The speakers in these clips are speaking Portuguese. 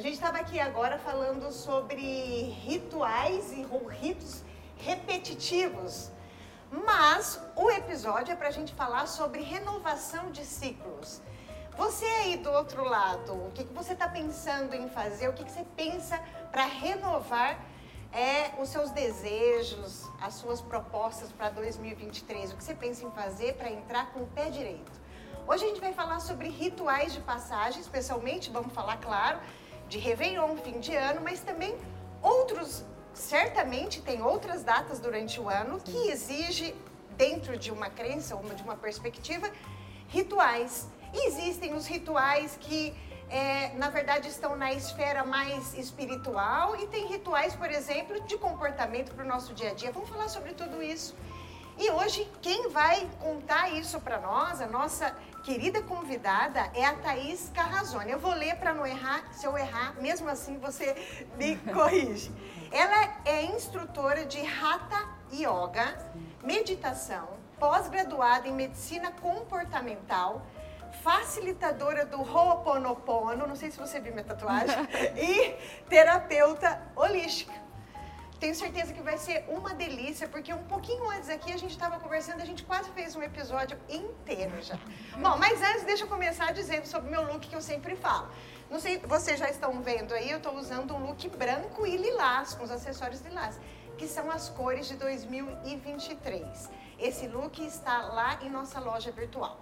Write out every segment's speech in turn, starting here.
A gente estava aqui agora falando sobre rituais e ritos repetitivos. Mas o episódio é para a gente falar sobre renovação de ciclos. Você aí do outro lado, o que, que você está pensando em fazer? O que, que você pensa para renovar é, os seus desejos, as suas propostas para 2023? O que você pensa em fazer para entrar com o pé direito? Hoje a gente vai falar sobre rituais de passagem, especialmente, vamos falar, claro, de Réveillon, fim de ano, mas também outros, certamente tem outras datas durante o ano que exige, dentro de uma crença, uma, de uma perspectiva, rituais. E existem os rituais que, é, na verdade, estão na esfera mais espiritual e tem rituais, por exemplo, de comportamento para o nosso dia a dia. Vamos falar sobre tudo isso. E hoje, quem vai contar isso para nós, a nossa querida convidada, é a Thaís Carrazone. Eu vou ler para não errar, se eu errar, mesmo assim você me corrige. Ela é instrutora de Hatha Yoga, meditação, pós-graduada em medicina comportamental, facilitadora do Ho'oponopono, não sei se você viu minha tatuagem, e terapeuta holística. Tenho certeza que vai ser uma delícia, porque um pouquinho antes aqui a gente estava conversando, a gente quase fez um episódio inteiro já. Bom, mas antes deixa eu começar dizendo sobre o meu look que eu sempre falo. Não sei, vocês já estão vendo aí, eu estou usando um look branco e lilás, com os acessórios lilás, que são as cores de 2023. Esse look está lá em nossa loja virtual.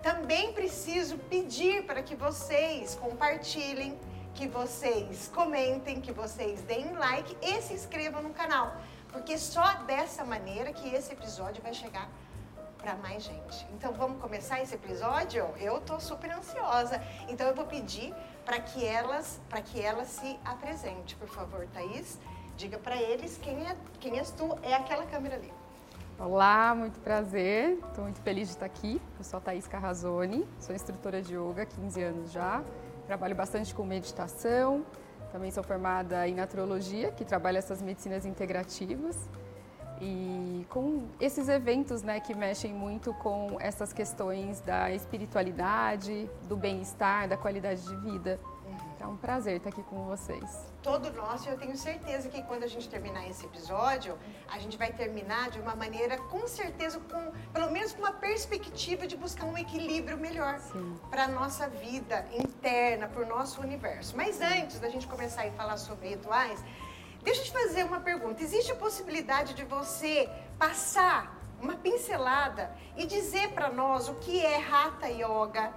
Também preciso pedir para que vocês compartilhem que vocês comentem, que vocês deem like e se inscrevam no canal. Porque só dessa maneira que esse episódio vai chegar para mais gente. Então vamos começar esse episódio? Eu tô super ansiosa. Então eu vou pedir para que elas, para que elas se apresente, por favor, Thaís. Diga para eles quem é, quem és tu, é aquela câmera ali. Olá, muito prazer. Estou muito feliz de estar aqui. Eu sou a Thaís Carrazone, sou instrutora de yoga há 15 anos já. Trabalho bastante com meditação, também sou formada em naturologia, que trabalha essas medicinas integrativas. E com esses eventos né, que mexem muito com essas questões da espiritualidade, do bem-estar, da qualidade de vida. É um prazer estar aqui com vocês. Todo nosso, eu tenho certeza que quando a gente terminar esse episódio, a gente vai terminar de uma maneira, com certeza, com pelo menos com uma perspectiva de buscar um equilíbrio melhor para a nossa vida interna, para o nosso universo. Mas antes da gente começar a falar sobre rituais, deixa eu te fazer uma pergunta. Existe a possibilidade de você passar uma pincelada e dizer para nós o que é Hatha Yoga,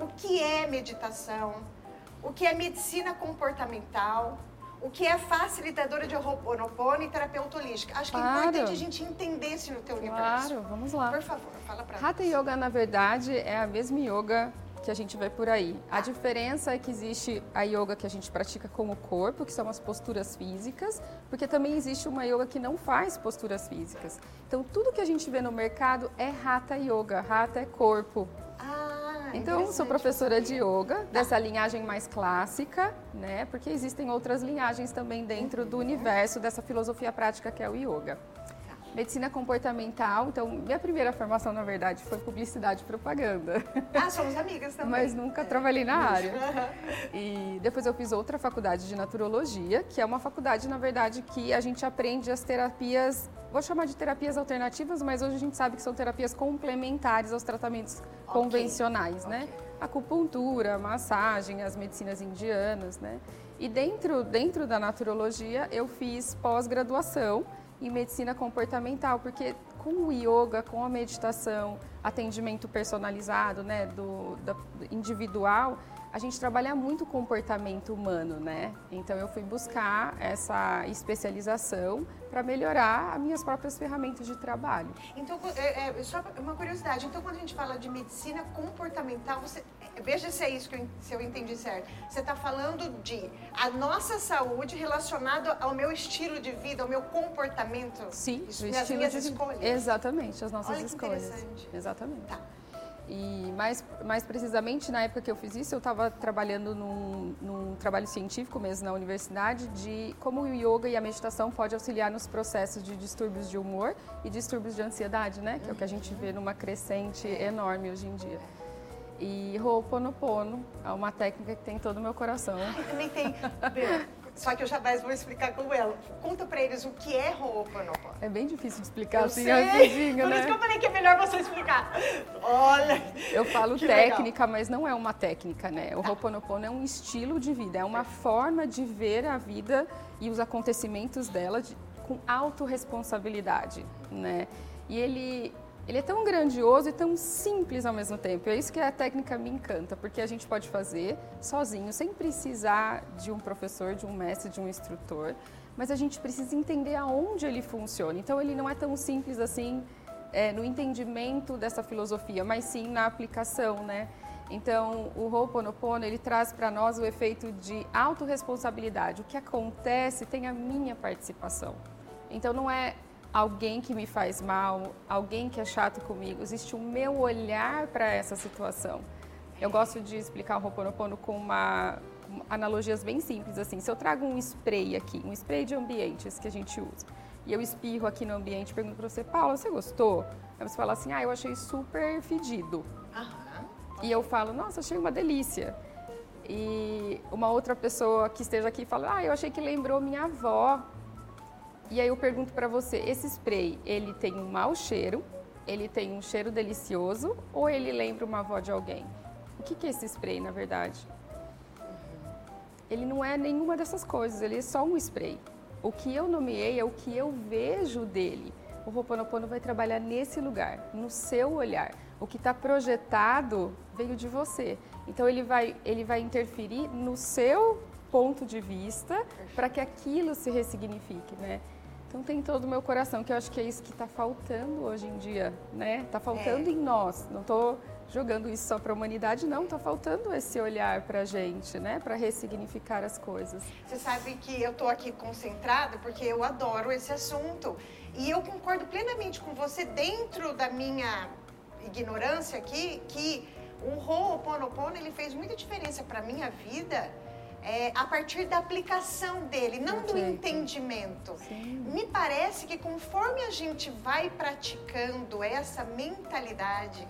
o que é meditação? O que é medicina comportamental, o que é facilitadora de Ho'oponopono e terapeuta holística. Acho claro. que é importante a gente entender isso no teu universo. Claro, vamos lá. Por favor, fala pra Hatha Yoga, na verdade, é a mesma yoga que a gente vê por aí. A diferença é que existe a yoga que a gente pratica com o corpo, que são as posturas físicas, porque também existe uma yoga que não faz posturas físicas. Então, tudo que a gente vê no mercado é Hatha Yoga. Hatha é corpo, então, sou professora de yoga, dessa linhagem mais clássica, né? Porque existem outras linhagens também dentro do universo dessa filosofia prática que é o yoga. Medicina comportamental, então minha primeira formação, na verdade, foi publicidade e propaganda. Ah, somos amigas também. Mas nunca é. trabalhei na área. E depois eu fiz outra faculdade de naturologia, que é uma faculdade, na verdade, que a gente aprende as terapias, vou chamar de terapias alternativas, mas hoje a gente sabe que são terapias complementares aos tratamentos okay. convencionais, né? okay. né? Acupuntura, massagem, as medicinas indianas, né? E dentro, dentro da naturologia eu fiz pós-graduação medicina comportamental, porque com o yoga, com a meditação, atendimento personalizado, né, do, do individual, a gente trabalha muito comportamento humano, né? Então eu fui buscar essa especialização para melhorar as minhas próprias ferramentas de trabalho. Então, é, é, só uma curiosidade, então quando a gente fala de medicina comportamental, você, veja se é isso que eu, se eu entendi certo. Você está falando de a nossa saúde relacionada ao meu estilo de vida, ao meu comportamento. Sim, isso, as minhas escolhas. Exatamente, as nossas Olha escolhas. Interessante. Exatamente. Tá. E mais, mais precisamente, na época que eu fiz isso, eu estava trabalhando num, num, trabalho científico mesmo na universidade de como o yoga e a meditação pode auxiliar nos processos de distúrbios de humor e distúrbios de ansiedade, né? Que é o que a gente vê numa crescente enorme hoje em dia. E Ho'oponopono é uma técnica que tem todo o meu coração. Ai, também tem. Só que eu jamais vou explicar como ela. Conta pra eles o que é Ho'oponopono. É bem difícil de explicar eu assim sei. rapidinho, Por né? isso que eu falei que é melhor você explicar. Olha. Eu falo técnica, mas não é uma técnica, né? O Ho'oponopono é um estilo de vida, é uma forma de ver a vida e os acontecimentos dela de, com autorresponsabilidade, né? E ele, ele é tão grandioso e tão simples ao mesmo tempo. É isso que a técnica me encanta, porque a gente pode fazer sozinho, sem precisar de um professor, de um mestre, de um instrutor, mas a gente precisa entender aonde ele funciona. Então ele não é tão simples assim é, no entendimento dessa filosofia, mas sim na aplicação, né? Então, o Ho'oponopono, ele traz para nós o efeito de autorresponsabilidade. O que acontece tem a minha participação. Então, não é alguém que me faz mal, alguém que é chato comigo, existe o meu olhar para essa situação. Eu gosto de explicar o Ho'oponopono com uma com analogias bem simples assim. Se eu trago um spray aqui, um spray de ambientes que a gente usa, e eu espirro aqui no ambiente, pergunto para você, Paula, você gostou? Aí você fala assim, ah, eu achei super fedido. Aham. E eu falo, nossa, achei uma delícia. E uma outra pessoa que esteja aqui fala, ah, eu achei que lembrou minha avó. E aí eu pergunto para você, esse spray, ele tem um mau cheiro, ele tem um cheiro delicioso ou ele lembra uma avó de alguém? O que, que é esse spray, na verdade? Ele não é nenhuma dessas coisas, ele é só um spray. O que eu nomeei é o que eu vejo dele. O Ho'oponopono vai trabalhar nesse lugar, no seu olhar. O que está projetado veio de você. Então ele vai, ele vai interferir no seu ponto de vista para que aquilo se ressignifique, né? Então tem todo o meu coração, que eu acho que é isso que está faltando hoje em dia, né? Está faltando É. em nós. Não estou jogando isso só para a humanidade, não. Está faltando esse olhar para a gente, né? Para ressignificar as coisas. Você sabe que eu tô aqui concentrada porque eu adoro esse assunto. E eu concordo plenamente com você dentro da minha ignorância aqui que o Ho'oponopono ele fez muita diferença para minha vida é, a partir da aplicação dele, não do Perfeito. entendimento. Sim. Me parece que conforme a gente vai praticando essa mentalidade,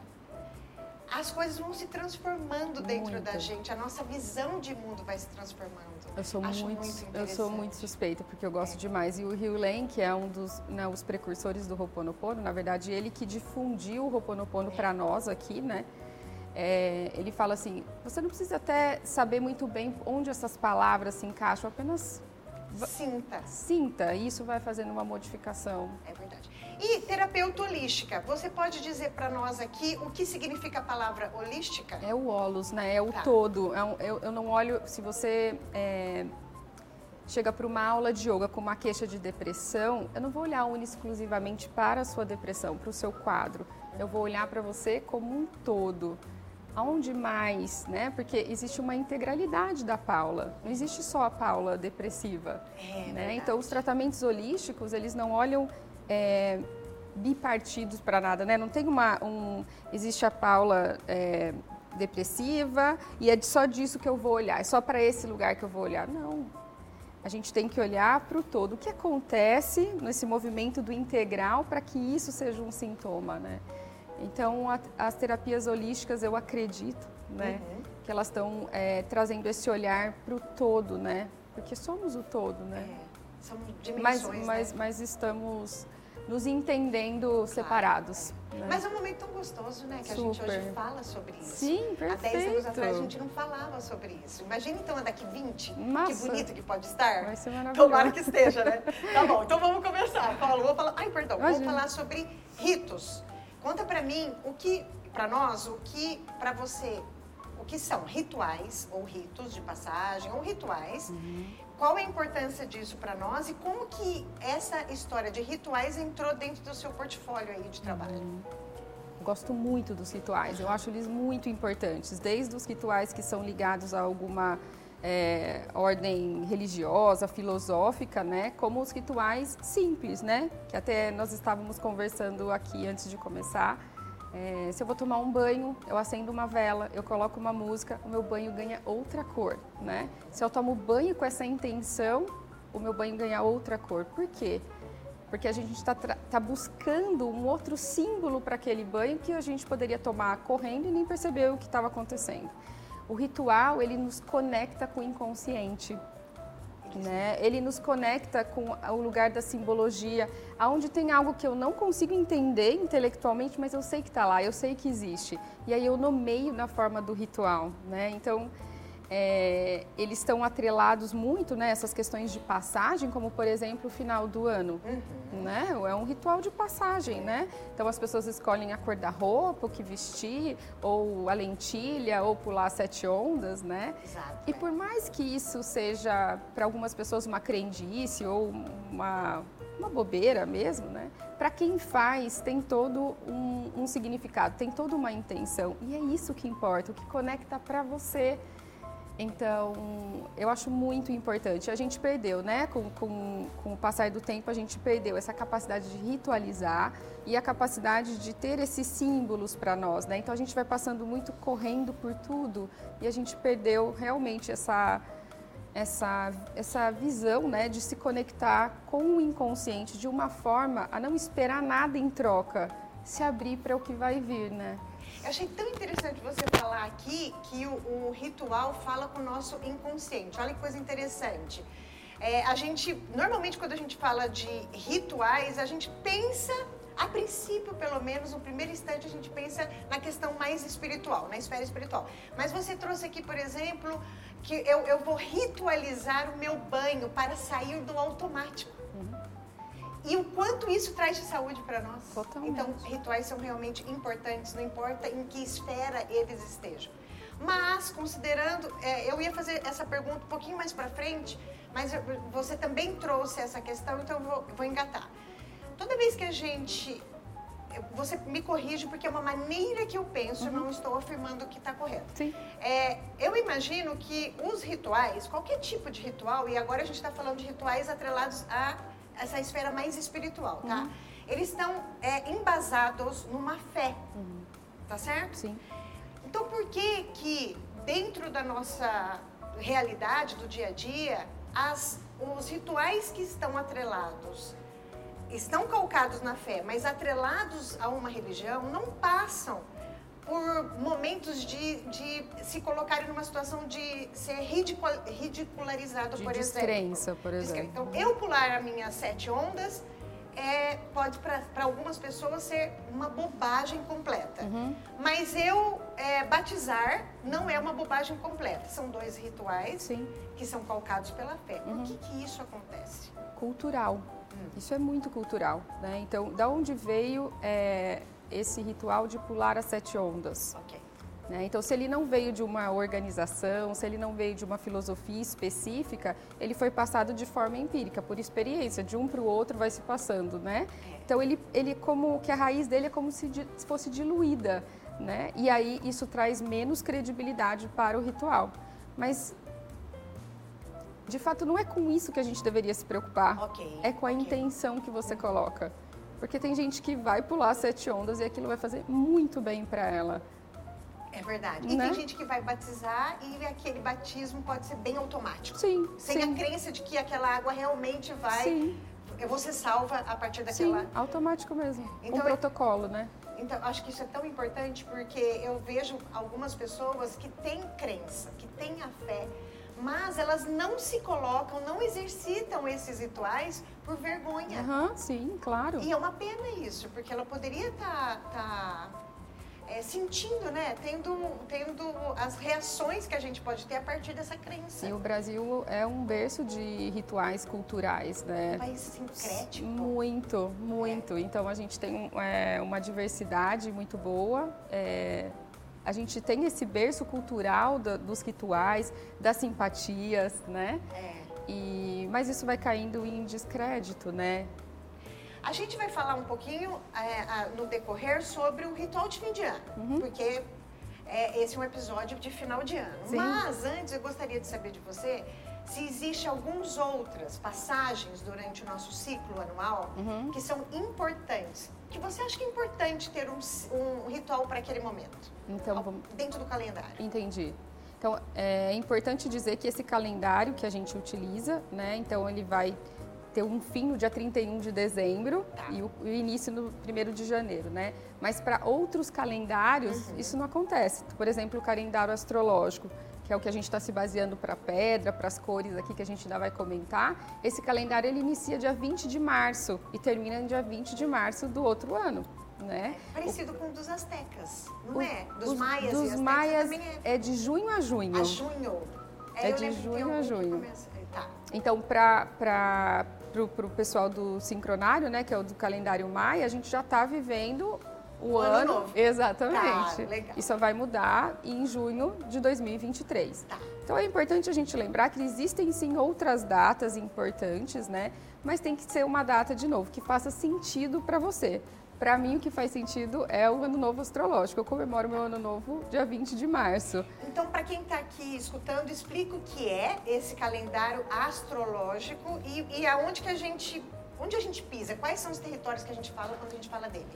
as coisas vão se transformando dentro Muito. da gente, a nossa visão de mundo vai se transformando. Eu sou Acho muito, eu sou muito suspeita porque eu gosto demais. E o Hugh Lane, que é um dos né, os precursores do Ho'oponopono, na verdade ele que difundiu o Ho'oponopono para nós aqui, né? É, ele fala assim: você não precisa até saber muito bem onde essas palavras se encaixam, apenas Sinta. sinta. E isso vai fazendo uma modificação. É verdade. E terapeuta holística, você pode dizer para nós aqui o que significa a palavra holística? É o holos, né? É o Tá. todo. É um- eu, eu não olho. Se você é, chega para uma aula de yoga com uma queixa de depressão, eu não vou olhar única exclusivamente para a sua depressão, para o seu quadro. Eu vou olhar para você como um todo. Aonde mais, né? Porque existe uma integralidade da Paula. Não existe só a Paula depressiva. É, né? Então, os tratamentos holísticos, eles não olham é, bipartidos para nada, né? Não tem uma... Um, existe a Paula é, depressiva e é só disso que eu vou olhar, é só para esse lugar que eu vou olhar. Não. A gente tem que olhar para o todo. O que acontece nesse movimento do integral para que isso seja um sintoma, né? Então, a- as terapias holísticas, eu acredito, né? Uhum. Que elas estão é, trazendo esse olhar para o todo, né? Porque somos o todo, né? É, são Mas, dimensões, mas, né? mas estamos nos entendendo separados. né? Mas é um momento tão gostoso, né? Que a gente Super. hoje fala sobre isso. Sim, Há 10 anos atrás a perfeito. gente não falava sobre isso. Imagina então daqui 20. Que Nossa. bonito que pode estar. Vai ser maravilhoso. Tomara que esteja, né? Tá bom, então vamos começar. Paulo, vou falar. Ai, perdão, Imagina. falar sobre ritos. Conta pra mim o que, pra nós, o que pra você, o que são rituais ou ritos de passagem ou rituais. Uhum. Qual a importância disso pra nós e como que essa história de rituais entrou dentro do seu portfólio aí de trabalho? Uhum. Gosto muito dos rituais, eu acho eles muito importantes, desde os rituais que são ligados a alguma é, ordem religiosa, filosófica, né? Como os rituais simples, né? Que até nós estávamos conversando aqui antes de começar. É, se eu vou tomar um banho, eu acendo uma vela, eu coloco uma música, o meu banho ganha outra cor, né? Se eu tomo banho com essa intenção, o meu banho ganha outra cor. Por quê? porque a gente está tá buscando um outro símbolo para aquele banho que a gente poderia tomar correndo e nem perceber o que estava acontecendo. O ritual, ele nos conecta com o inconsciente. Né? Ele nos conecta com o lugar da simbologia, aonde tem algo que eu não consigo entender intelectualmente, mas eu sei que está lá, eu sei que existe. E aí eu nomeio na forma do ritual, né? Então, é, eles estão atrelados muito né, essas questões de passagem, como por exemplo o final do ano. Uhum. Né? É um ritual de passagem, né? Então as pessoas escolhem a cor da roupa, o que vestir, ou a lentilha, ou pular sete ondas, né? Exato, e por mais que isso seja para algumas pessoas uma crendice ou uma, uma bobeira mesmo, né? Para quem faz tem todo um, um significado, tem toda uma intenção e é isso que importa, o que conecta para você. Então, eu acho muito importante. A gente perdeu, né? Com, com, com, o passar do tempo, a gente perdeu essa capacidade de ritualizar e a capacidade de ter esses símbolos para nós, né? Então, a gente vai passando muito correndo por tudo e a gente perdeu realmente essa, essa, essa visão, né? De se conectar com o inconsciente de uma forma a não esperar nada em troca, se abrir para o que vai vir, né? Eu achei tão interessante você falar aqui que o, o ritual fala com o nosso inconsciente. Olha que coisa interessante. É, a gente, normalmente, quando a gente fala de rituais, a gente pensa, a princípio, pelo menos, no primeiro instante, a gente pensa na questão mais espiritual, na esfera espiritual. Mas você trouxe aqui, por exemplo, que eu, eu vou ritualizar o meu banho para sair do automático. E o quanto isso traz de saúde para nós. Totalmente. Então, rituais são realmente importantes, não importa em que esfera eles estejam. Mas, considerando, é, eu ia fazer essa pergunta um pouquinho mais para frente, mas você também trouxe essa questão, então eu vou, vou engatar. Toda vez que a gente. Você me corrige porque é uma maneira que eu penso, uhum. não estou afirmando que está correto. Sim. É, eu imagino que os rituais, qualquer tipo de ritual, e agora a gente está falando de rituais atrelados a essa esfera mais espiritual, tá? Uhum. Eles estão é, embasados numa fé, uhum. tá certo? Sim. Então, por que que dentro da nossa realidade do dia a dia, as, os rituais que estão atrelados estão calcados na fé, mas atrelados a uma religião, não passam por momentos de, de se colocarem numa situação de ser ridicularizado, de por descrença, exemplo. por exemplo. Então, eu pular as minhas sete ondas é, pode para algumas pessoas ser uma bobagem completa. Uhum. Mas eu é, batizar não é uma bobagem completa. São dois rituais Sim. que são calcados pela fé. Uhum. Por que, que isso acontece? Cultural. Hum. Isso é muito cultural. Né? Então, da onde veio é, esse ritual de pular as sete ondas. Okay. Né? Então, se ele não veio de uma organização, se ele não veio de uma filosofia específica, ele foi passado de forma empírica, por experiência, de um para o outro vai se passando, né? É. Então, ele, ele como que a raiz dele é como se fosse diluída, né? E aí isso traz menos credibilidade para o ritual. Mas de fato, não é com isso que a gente deveria se preocupar. Okay, é com a okay. intenção que você coloca. Porque tem gente que vai pular sete ondas e aquilo vai fazer muito bem para ela. É verdade. E né? tem gente que vai batizar e aquele batismo pode ser bem automático. Sim. Sem sim. a crença de que aquela água realmente vai. Sim. Você salva a partir daquela. Sim, automático mesmo. Então, um protocolo, né? Então, acho que isso é tão importante porque eu vejo algumas pessoas que têm crença, que têm a fé, mas elas não se colocam, não exercitam esses rituais por vergonha. Uhum, sim, claro. E é uma pena isso, porque ela poderia estar tá, tá, é, sentindo, né? Tendo, tendo as reações que a gente pode ter a partir dessa crença. E o Brasil é um berço de rituais culturais, né? Um país sincrético. Muito, muito. É. Então a gente tem é, uma diversidade muito boa. É, a gente tem esse berço cultural do, dos rituais, das simpatias, né? É. E, mas isso vai caindo em descrédito, né? A gente vai falar um pouquinho é, no decorrer sobre o ritual de fim de ano, uhum. porque é, esse é um episódio de final de ano. Sim. Mas antes eu gostaria de saber de você se existe algumas outras passagens durante o nosso ciclo anual uhum. que são importantes, que você acha que é importante ter um, um ritual para aquele momento, então, vamos... dentro do calendário. Entendi. Então, é importante dizer que esse calendário que a gente utiliza, né, então ele vai ter um fim no dia 31 de dezembro tá. e o, o, início no 1 de janeiro, né? Mas para outros calendários, uhum. isso não acontece. Por exemplo, o calendário astrológico, que é o que a gente está se baseando para a pedra, para as cores aqui que a gente ainda vai comentar, esse calendário ele inicia dia 20 de março e termina no dia 20 de março do outro ano. Né? É parecido o, com o dos astecas, não o, é? Dos os, maias dos e maias é. é. de junho a junho. A junho. É, é de junho a junho. Tá. Então, para o pessoal do sincronário, né, que é o do calendário maia, a gente já está vivendo o, o ano, ano novo. Exatamente. Tá, legal. E só vai mudar em junho de 2023. Tá. Então é importante a gente lembrar que existem sim outras datas importantes, né? Mas tem que ser uma data de novo que faça sentido para você. Para mim, o que faz sentido é o Ano Novo Astrológico. Eu comemoro meu Ano Novo dia 20 de março. Então, para quem está aqui escutando, explica o que é esse calendário astrológico e, e aonde que a gente, onde a gente pisa, quais são os territórios que a gente fala quando a gente fala dele.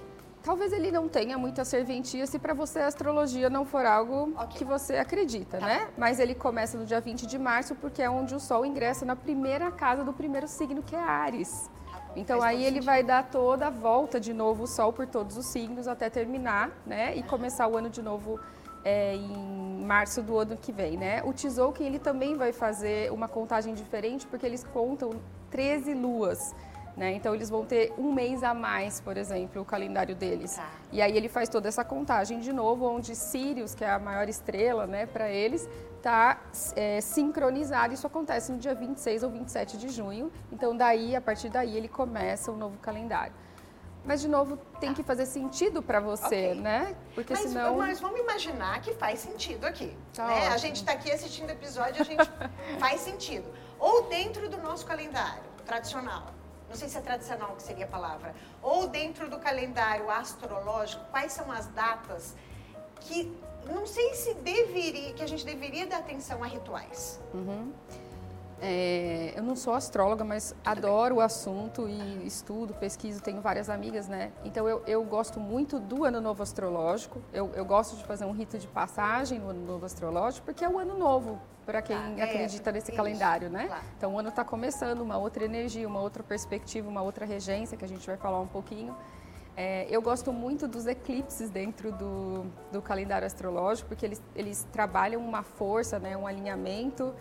Talvez ele não tenha muita serventia se para você a astrologia não for algo okay. que você acredita, tá. né? Mas ele começa no dia 20 de março porque é onde o Sol ingressa na primeira casa do primeiro signo, que é Ares. Então aí ele vai dar toda a volta de novo o Sol por todos os signos até terminar, né? E começar o ano de novo é, em março do ano que vem, né? O Tzolk'in ele também vai fazer uma contagem diferente porque eles contam 13 luas. Né? Então eles vão ter um mês a mais, por exemplo, o calendário deles. Tá. E aí ele faz toda essa contagem de novo, onde Sirius, que é a maior estrela né, para eles, está é, sincronizado. Isso acontece no dia 26 ou 27 de junho. Então daí, a partir daí, ele começa o um novo calendário. Mas, de novo, tem que fazer sentido para você, okay. né? Porque mas, senão... Mas vamos imaginar que faz sentido aqui. Tá né? A gente está aqui assistindo o episódio, a gente faz sentido. Ou dentro do nosso calendário tradicional não sei se é tradicional que seria a palavra, ou dentro do calendário astrológico, quais são as datas que não sei se deveria, que a gente deveria dar atenção a rituais. Uhum. É, eu não sou astróloga, mas adoro o assunto e estudo, pesquiso, tenho várias amigas, né? Então eu, eu gosto muito do Ano Novo Astrológico. Eu, eu gosto de fazer um rito de passagem no Ano Novo Astrológico, porque é o Ano Novo para quem ah, acredita é, nesse isso, calendário, né? Claro. Então o ano está começando, uma outra energia, uma outra perspectiva, uma outra regência que a gente vai falar um pouquinho. É, eu gosto muito dos eclipses dentro do, do calendário astrológico, porque eles, eles trabalham uma força, né, um alinhamento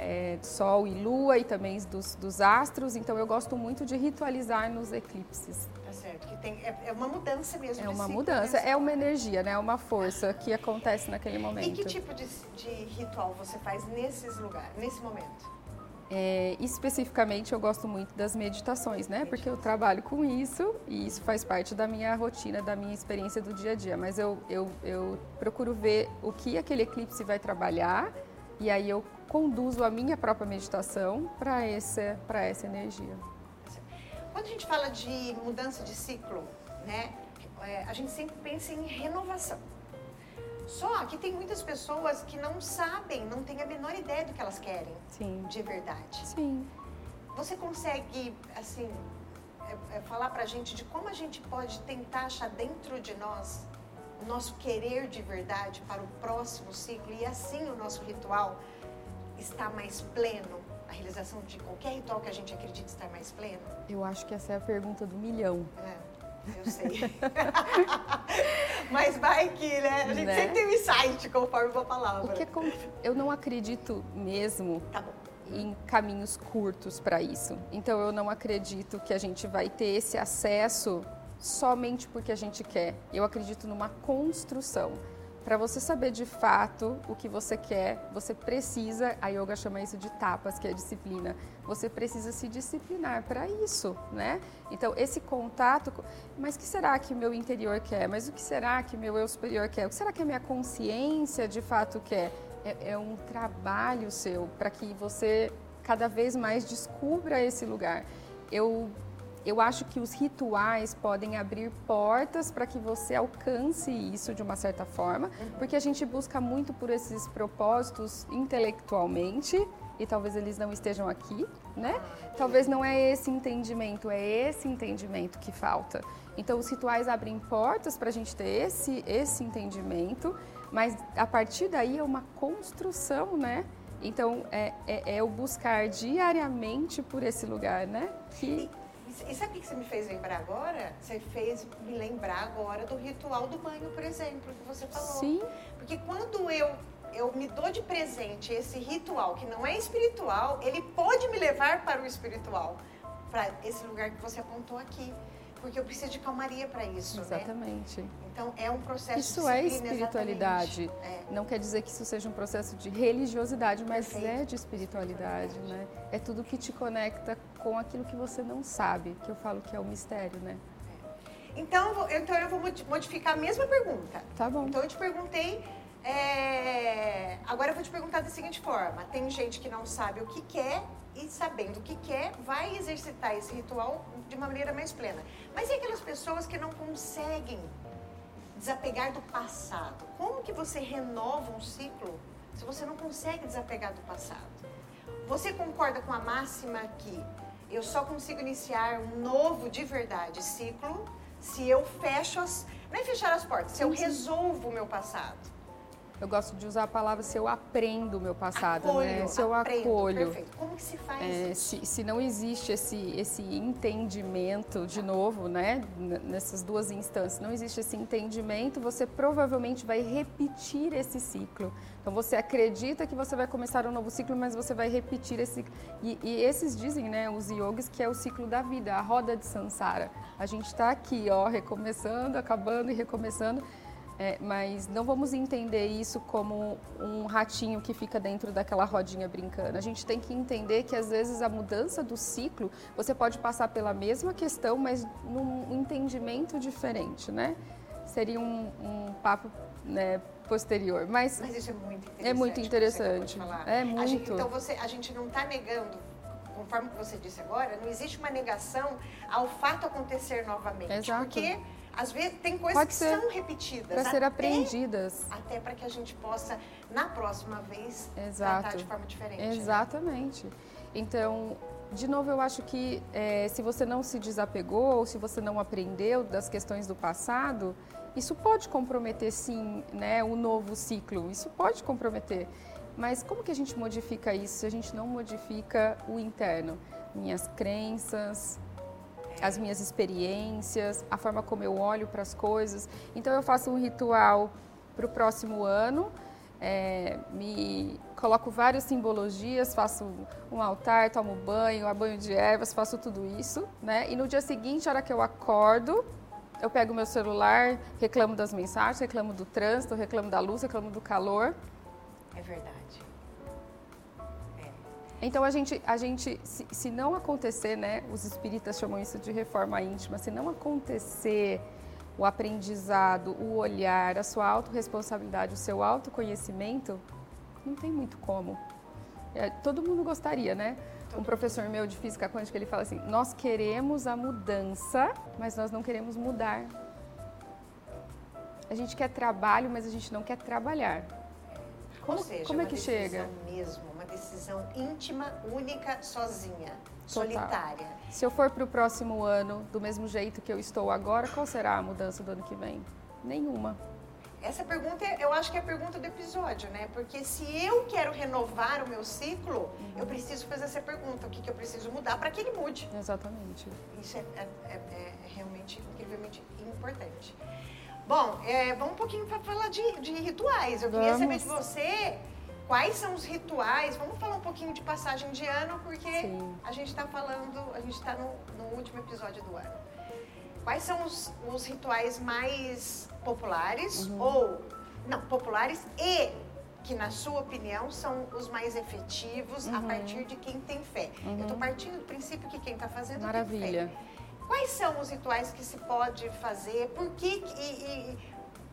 é, Sol e Lua e também dos, dos, astros. Então eu gosto muito de ritualizar nos eclipses. Tá certo, que tem, é, é uma mudança mesmo. É uma mudança, é uma energia, né? É uma força que acontece naquele momento. E que tipo de, de ritual você faz nesses lugares, nesse momento? É, especificamente eu gosto muito das meditações, né? Porque eu trabalho com isso e isso faz parte da minha rotina, da minha experiência do dia a dia. Mas eu, eu, eu procuro ver o que aquele eclipse vai trabalhar e aí eu conduzo a minha própria meditação para essa, essa energia. Quando a gente fala de mudança de ciclo, né, é, a gente sempre pensa em renovação. Só que tem muitas pessoas que não sabem, não têm a menor ideia do que elas querem Sim. de verdade. Sim. Você consegue, assim, é, é, falar pra gente de como a gente pode tentar achar dentro de nós o nosso querer de verdade para o próximo ciclo e assim o nosso ritual está mais pleno? A realização de qualquer ritual que a gente acredita estar mais pleno? Eu acho que essa é a pergunta do milhão. É, eu sei. Mas vai que, né? A gente né? sempre tem um insight conforme a palavra. O que é eu não acredito mesmo tá em caminhos curtos para isso. Então eu não acredito que a gente vai ter esse acesso somente porque a gente quer. Eu acredito numa construção. Para você saber de fato o que você quer, você precisa, a yoga chama isso de tapas, que é disciplina. Você precisa se disciplinar para isso, né? Então, esse contato, mas que será que meu interior quer? Mas o que será que meu eu superior quer? O que será que a minha consciência de fato quer? É, é um trabalho seu para que você cada vez mais descubra esse lugar. Eu eu acho que os rituais podem abrir portas para que você alcance isso de uma certa forma, uhum. porque a gente busca muito por esses propósitos intelectualmente e talvez eles não estejam aqui, né? Talvez não é esse entendimento, é esse entendimento que falta. Então os rituais abrem portas para a gente ter esse esse entendimento, mas a partir daí é uma construção, né? Então, é, é, é o buscar diariamente por esse lugar, né? Que... E, sabe o que você me fez lembrar agora? Você fez me lembrar agora do ritual do banho, por exemplo, que você falou. Sim. Porque quando eu eu me dou de presente esse ritual que não é espiritual, ele pode me levar para o espiritual, para esse lugar que você apontou aqui porque eu preciso de calmaria para isso. Né? Exatamente. Né? Então é um processo Isso é espiritualidade. É. Não quer dizer que isso seja um processo de religiosidade, mas Perfeito. é de espiritualidade, né? É tudo que te conecta com aquilo que você não sabe, que eu falo que é o mistério, né? É. Então, então eu vou modificar a mesma pergunta. Tá bom. Então eu te perguntei. É... Agora eu vou te perguntar da seguinte forma: tem gente que não sabe o que quer e sabendo o que quer, vai exercitar esse ritual de uma maneira mais plena. Mas e aquelas pessoas que não conseguem desapegar do passado? Como que você renova um ciclo se você não consegue desapegar do passado? Você concorda com a máxima que eu só consigo iniciar um novo de verdade ciclo se eu fecho as. Não é fechar as portas, se eu resolvo o meu passado. Eu gosto de usar a palavra se eu aprendo o meu passado, acolho, né? Se eu aprendo, acolho. Perfeito. Como que se faz é, isso? Se, se não existe esse, esse entendimento, de novo, né? Nessas duas instâncias, não existe esse entendimento, você provavelmente vai repetir esse ciclo. Então você acredita que você vai começar um novo ciclo, mas você vai repetir esse. E, e esses dizem, né, os yogis, que é o ciclo da vida, a roda de Sansara. A gente está aqui, ó, recomeçando, acabando e recomeçando. É, mas não vamos entender isso como um ratinho que fica dentro daquela rodinha brincando. A gente tem que entender que às vezes a mudança do ciclo, você pode passar pela mesma questão, mas num entendimento diferente, né? Seria um, um papo né, posterior. Mas, mas isso é muito interessante. É muito interessante. É muito. Gente, então você, a gente não está negando conforme você disse agora, não existe uma negação ao fato acontecer novamente. Exato. Porque às vezes tem coisas Pode que são repetidas. Para ser aprendidas. Até para que a gente possa, na próxima vez, Exato. tratar de forma diferente. Né? Exatamente. Né? Então, de novo, eu acho que é, se você não se desapegou ou se você não aprendeu das questões do passado, isso pode comprometer, sim, né, o novo ciclo. Isso pode comprometer. Mas como que a gente modifica isso se a gente não modifica o interno? Minhas crenças, as minhas experiências, a forma como eu olho para as coisas. Então eu faço um ritual para o próximo ano, é, me coloco várias simbologias, faço um altar, tomo banho, banho de ervas, faço tudo isso, né? E no dia seguinte, a hora que eu acordo, eu pego meu celular, reclamo das mensagens, reclamo do trânsito, reclamo da luz, reclamo do calor. É verdade. Então a gente, a gente se, se, não acontecer, né, os espíritas chamam isso de reforma íntima, se não acontecer o aprendizado, o olhar, a sua autorresponsabilidade, o seu autoconhecimento, não tem muito como. É, todo mundo gostaria, né? Um professor meu de física quântica, ele fala assim, nós queremos a mudança, mas nós não queremos mudar. A gente quer trabalho, mas a gente não quer trabalhar. Como, seja, como é que chega? mesmo decisão íntima, única, sozinha, Total. solitária. Se eu for para o próximo ano do mesmo jeito que eu estou agora, qual será a mudança do ano que vem? Nenhuma. Essa pergunta, eu acho que é a pergunta do episódio, né? Porque se eu quero renovar o meu ciclo, uhum. eu preciso fazer essa pergunta: o que, que eu preciso mudar para que ele mude? Exatamente. Isso é, é, é, é realmente incrivelmente importante. Bom, é, vamos um pouquinho para falar de, de rituais. Eu queria saber de você quais são os rituais? Vamos falar um pouquinho de passagem de ano, porque Sim. a gente está falando, a gente está no, no, último episódio do ano. Quais são os, os rituais mais populares uhum. ou não populares e que na sua opinião são os mais efetivos uhum. a partir de quem tem fé? Uhum. Eu estou partindo do princípio que quem está fazendo Maravilha. tem fé. Quais são os rituais que se pode fazer? Por que e, e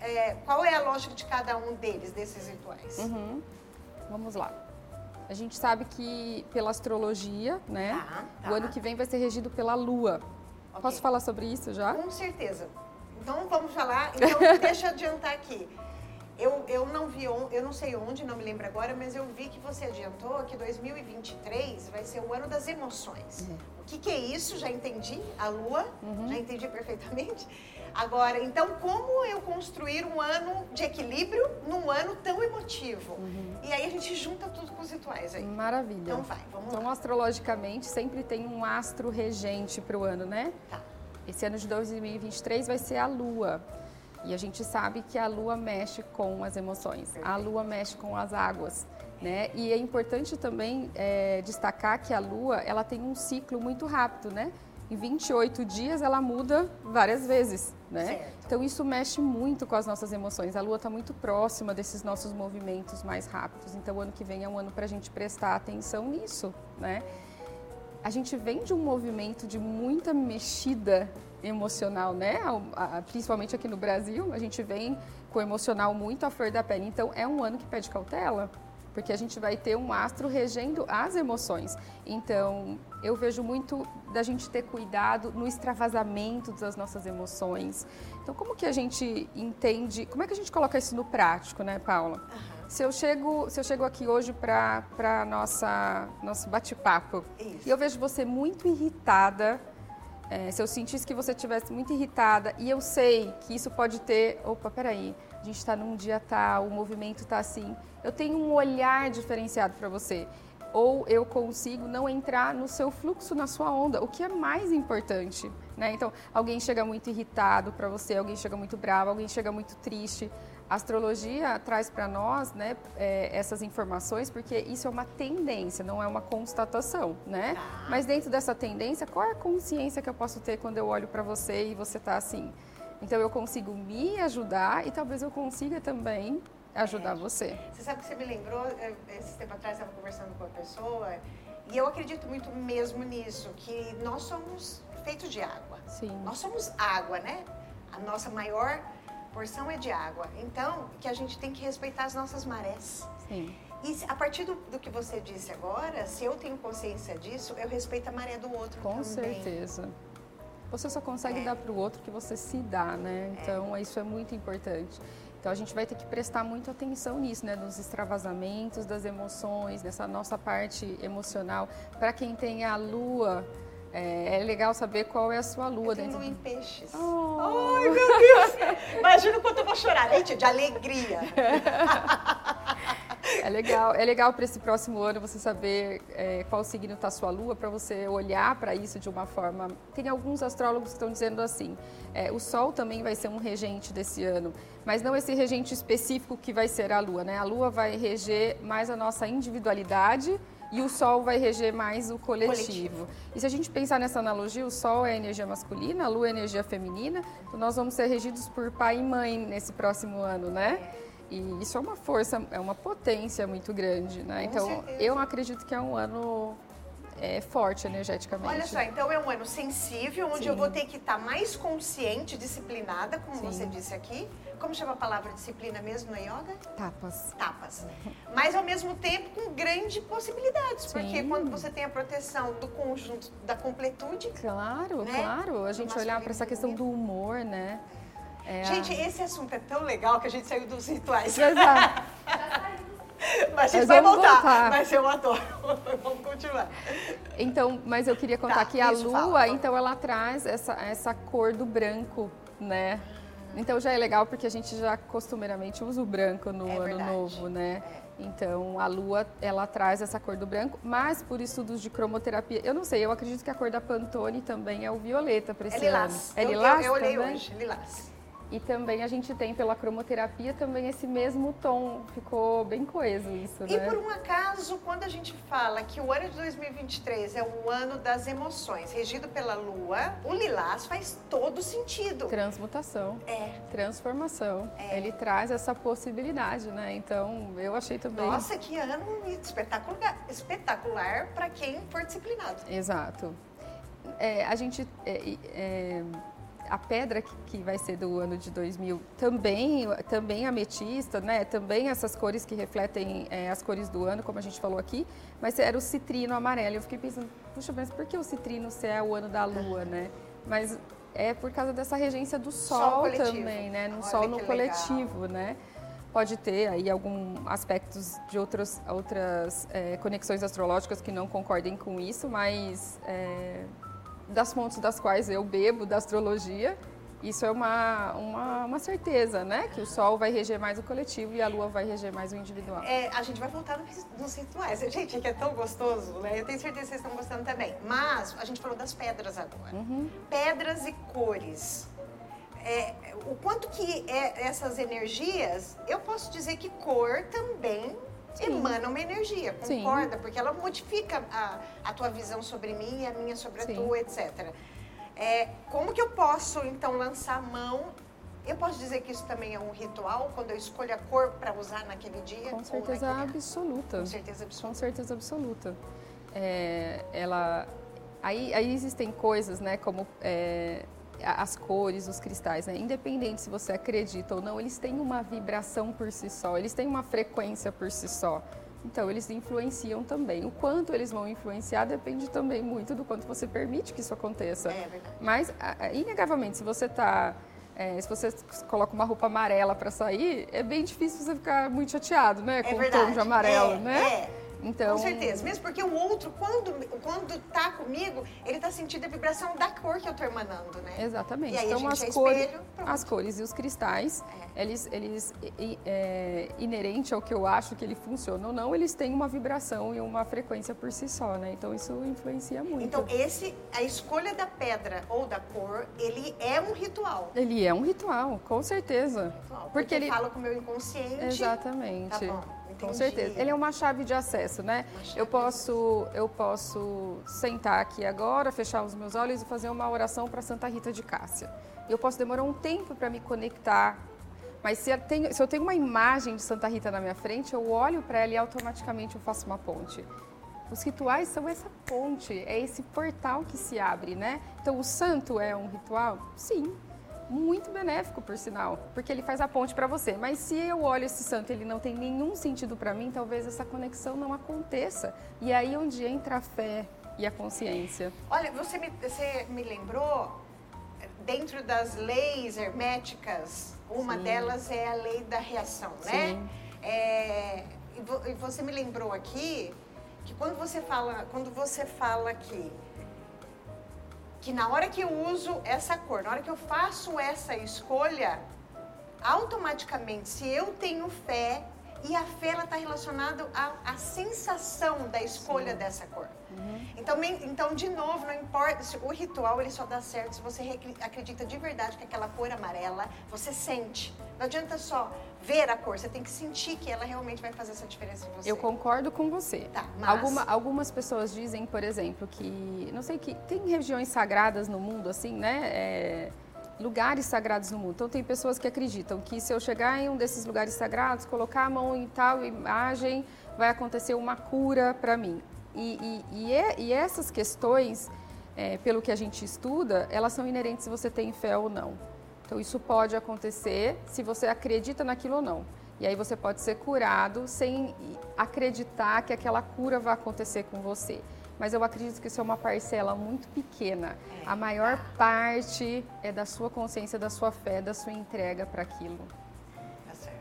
é, qual é a lógica de cada um deles desses rituais? Uhum. Vamos lá. A gente sabe que pela astrologia, né? Tá, tá. O ano que vem vai ser regido pela Lua. Okay. Posso falar sobre isso já? Com certeza. Então vamos falar. Então deixa eu adiantar aqui. Eu, eu não vi, on, eu não sei onde, não me lembro agora, mas eu vi que você adiantou que 2023 vai ser o ano das emoções. É. O que, que, é isso? Já entendi. A Lua, uhum. já entendi perfeitamente. Agora, então, como eu construir um ano de equilíbrio num ano tão emotivo? Uhum. E aí a gente junta tudo com os rituais aí. Maravilha. Então vai, vamos então, lá. astrologicamente, sempre tem um astro regente para o ano, né? Tá. Esse ano de 2023 vai ser a Lua. E a gente sabe que a Lua mexe com as emoções, a Lua mexe com as águas. Né? E é importante também é, destacar que a Lua ela tem um ciclo muito rápido, né? Em 28 dias ela muda várias vezes, né? Certo. Então isso mexe muito com as nossas emoções. A Lua está muito próxima desses nossos movimentos mais rápidos. Então o ano que vem é um ano para a gente prestar atenção nisso, né? A gente vem de um movimento de muita mexida emocional, né? Principalmente aqui no Brasil, a gente vem com o emocional muito à flor da pele. Então é um ano que pede cautela, porque a gente vai ter um astro regendo as emoções. Então, eu vejo muito da gente ter cuidado no extravasamento das nossas emoções. Então, como que a gente entende, como é que a gente coloca isso no prático, né, Paula? Uhum. Se eu chego, se eu chego aqui hoje para nossa nosso bate-papo e eu vejo você muito irritada, é, se eu sentisse que você estivesse muito irritada e eu sei que isso pode ter, opa, peraí, a gente está num dia tal, o movimento está assim, eu tenho um olhar diferenciado para você. Ou eu consigo não entrar no seu fluxo, na sua onda, o que é mais importante. Né? Então, alguém chega muito irritado para você, alguém chega muito bravo, alguém chega muito triste. A astrologia traz para nós né, é, essas informações porque isso é uma tendência, não é uma constatação, né? Ah. Mas dentro dessa tendência, qual é a consciência que eu posso ter quando eu olho para você e você está assim? Então eu consigo me ajudar e talvez eu consiga também ajudar é. você. Você sabe que você me lembrou, eh, esse tempo atrás eu estava conversando com uma pessoa e eu acredito muito mesmo nisso, que nós somos feitos de água. Sim. Nós somos água, né? A nossa maior porção é de água. Então, que a gente tem que respeitar as nossas marés. Sim. E a partir do, do, que você disse agora, se eu tenho consciência disso, eu respeito a maré do outro Com também. certeza. Você só consegue é. dar para o outro que você se dá, né? É. Então, isso é muito importante. Então, a gente vai ter que prestar muita atenção nisso, né? Nos extravasamentos das emoções, nessa nossa parte emocional. Para quem tem a lua, é, é, legal saber qual é a sua lua. Eu tenho lua em peixes. Oh. Ai, meu Deus! Imagina o quanto eu vou chorar, gente, de alegria. É legal, é legal para esse próximo ano você saber é, qual signo está a sua lua, para você olhar para isso de uma forma. Tem alguns astrólogos que estão dizendo assim: é, o Sol também vai ser um regente desse ano, mas não esse regente específico que vai ser a lua, né? A lua vai reger mais a nossa individualidade e o Sol vai reger mais o coletivo. coletivo. E se a gente pensar nessa analogia, o Sol é a energia masculina, a Lua é a energia feminina, então nós vamos ser regidos por pai e mãe nesse próximo ano, né? E isso é uma força, é uma potência muito grande, né? Com então, certeza. eu acredito que é um ano é, forte energeticamente. Olha só, então é um ano sensível, onde Sim. eu vou ter que estar tá mais consciente, disciplinada, como Sim. você disse aqui. Como chama a palavra disciplina mesmo no yoga? Tapas. Tapas. Mas ao mesmo tempo com grandes possibilidades, Sim. porque quando você tem a proteção do conjunto, da completude. Claro, né? claro. A gente olhar para essa questão do humor, né? É gente, a... esse assunto é tão legal que a gente saiu dos rituais. Exato. Mas a gente vai voltar. voltar. Mas eu adoro. Vamos continuar. Então, mas eu queria contar tá, que a lua, fala, então, ela traz essa, essa cor do branco, né? Então já é legal porque a gente já costumeiramente usa o branco no é ano novo, né? É. Então a lua ela traz essa cor do branco, mas por estudos de cromoterapia, eu não sei, eu acredito que a cor da Pantone também é o violeta para esse é lilás. ano. É lilás. Eu, eu, eu olhei hoje, lilás. E também a gente tem pela cromoterapia também esse mesmo tom, ficou bem coeso isso, né? E por um acaso, quando a gente fala que o ano de 2023 é o ano das emoções, regido pela lua, o lilás faz todo sentido. Transmutação. É. Transformação. É. Ele traz essa possibilidade, né? Então, eu achei também... Nossa, que ano espetacular, espetacular para quem for disciplinado. Exato. É, a gente... É, é a pedra que, que, vai ser do ano de 2000 também, também ametista, né? Também essas cores que refletem é, as cores do ano, como a gente falou aqui, mas era o citrino amarelo. Eu fiquei pensando, puxa, mas por que o citrino se é o ano da lua, né? Mas é por causa dessa regência do sol, sol também, né? No Olha sol no coletivo, legal. né? pode ter aí alguns aspectos de outras, outras é, conexões astrológicas que não concordem com isso, mas é, das fontes das quais eu bebo da astrologia, isso é uma, uma, uma, certeza, né? Que o Sol vai reger mais o coletivo e a Lua vai reger mais o individual. É, a gente vai voltar nos rituais. Gente, que é tão gostoso, né? Eu tenho certeza que vocês estão gostando também. Mas a gente falou das pedras agora. Uhum. Pedras e cores. É, o quanto que é essas energias, eu posso dizer que cor também. Emana uma energia, concorda? Sim. Porque ela modifica a, a tua visão sobre mim e a minha sobre a Sim. tua, etc. É, como que eu posso, então, lançar mão? Eu posso dizer que isso também é um ritual, quando eu escolho a cor para usar naquele dia? Com certeza absoluta. Com certeza absoluta. Com certeza absoluta. É, ela, aí, aí existem coisas, né, como é, as cores, os cristais, né? Independente se você acredita ou não, eles têm uma vibração por si só, eles têm uma frequência por si só. Então, eles influenciam também. O quanto eles vão influenciar depende também muito do quanto você permite que isso aconteça. É verdade. Mas, inegavelmente, se você está. É, se você coloca uma roupa amarela para sair, é bem difícil você ficar muito chateado, né? É com verdade. o tom de amarelo, é, né? É. Então... Com certeza. Mesmo porque o outro, quando, quando tá comigo, ele tá sentindo a vibração da cor que eu tô emanando, né? Exatamente. E aí então, as, é cores, espelho, as cores e os cristais, é. eles, eles é, inerente ao que eu acho que ele funciona ou não, eles têm uma vibração e uma frequência por si só, né? Então, isso influencia muito. Então, esse, a escolha da pedra ou da cor, ele é um ritual. Ele é um ritual, com certeza. Ritual, porque, porque ele fala com o meu inconsciente. Exatamente. Tá bom. Com certeza. Ele é uma chave de acesso, né? Eu posso, eu posso sentar aqui agora, fechar os meus olhos e fazer uma oração para Santa Rita de Cássia. Eu posso demorar um tempo para me conectar, mas se eu, tenho, se eu tenho uma imagem de Santa Rita na minha frente, eu olho para ela e automaticamente eu faço uma ponte. Os rituais são essa ponte, é esse portal que se abre, né? Então, o santo é um ritual? Sim, muito benéfico, por sinal, porque ele faz a ponte para você. Mas se eu olho esse santo e ele não tem nenhum sentido para mim, talvez essa conexão não aconteça. E aí é onde entra a fé e a consciência. Olha, você me, você me lembrou, dentro das leis herméticas, uma Sim. delas é a lei da reação, né? Sim. É, e você me lembrou aqui que quando você fala, quando você fala que que na hora que eu uso essa cor, na hora que eu faço essa escolha, automaticamente, se eu tenho fé, e a fé está relacionada à, à, sensação da escolha Sim. dessa cor. Uhum. Então, então, de novo, não importa, o ritual ele só dá certo se você acredita de verdade que aquela cor amarela, você sente. Não adianta só ver a cor, você tem que sentir que ela realmente vai fazer essa diferença em você. Eu concordo com você. Tá, mas... Alguma, algumas pessoas dizem, por exemplo, que, não sei, que tem regiões sagradas no mundo, assim, né? É, lugares sagrados no mundo. Então, tem pessoas que acreditam que se eu chegar em um desses lugares sagrados, colocar a mão em tal imagem, vai acontecer uma cura para mim. E, e, e, é, e, essas questões, é, pelo que a gente estuda, elas são inerentes se você tem fé ou não. Então, isso pode acontecer se você acredita naquilo ou não. E aí você pode ser curado sem acreditar que aquela cura vai acontecer com você. Mas eu acredito que isso é uma parcela muito pequena. A maior parte é da sua consciência, da sua fé, da sua entrega para aquilo.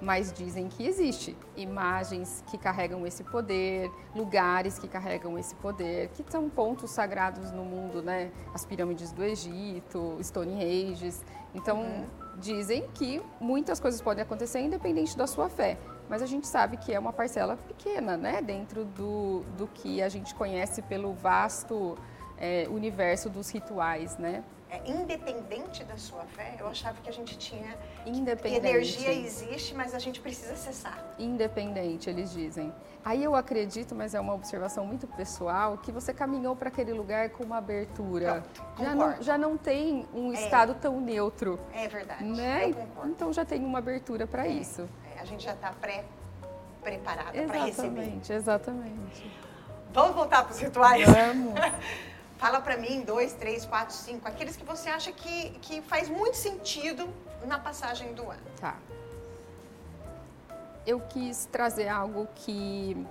Mas dizem que existe imagens que carregam esse poder, lugares que carregam esse poder, que são pontos sagrados no mundo, né? As pirâmides do Egito, Stonehenge. Então, uhum. dizem que muitas coisas podem acontecer independente da sua fé. Mas a gente sabe que é uma parcela pequena, né? Dentro do, do que a gente conhece pelo vasto é, universo dos rituais, né? É, independente da sua fé, eu achava que a gente tinha. Independente. Energia existe, mas a gente precisa acessar. Independente, eles dizem. Aí eu acredito, mas é uma observação muito pessoal, que você caminhou para aquele lugar com uma abertura. Pronto, já, não, já não tem um é. estado tão neutro. É verdade. Né? Então já tem uma abertura para é. isso. É, a gente já está pré preparada para receber. Exatamente, exatamente. Vamos voltar para os rituais? Vamos. Fala para mim dois, três, quatro, cinco, aqueles que você acha que, que faz muito sentido na passagem do ano. Tá. Eu quis trazer algo que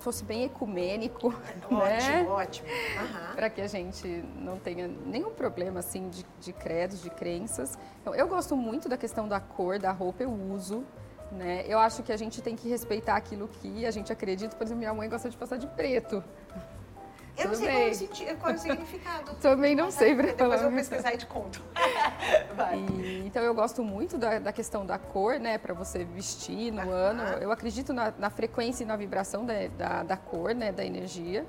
fosse bem ecumênico, ótimo, né? Ótimo, uhum. Para que a gente não tenha nenhum problema assim de, de credos, de crenças. Então, eu gosto muito da questão da cor da roupa, eu uso Né? Eu acho que a gente tem que respeitar aquilo que a gente acredita. Por exemplo, minha mãe gosta de passar de preto. Eu não sei qual, é o qual é o significado. Também não sei para Depois eu vou pesquisar e te conto. E, então eu gosto muito da, da, questão da cor, né, para você vestir no ano. Eu acredito na, na, frequência e na vibração da, da, da cor, né, da energia.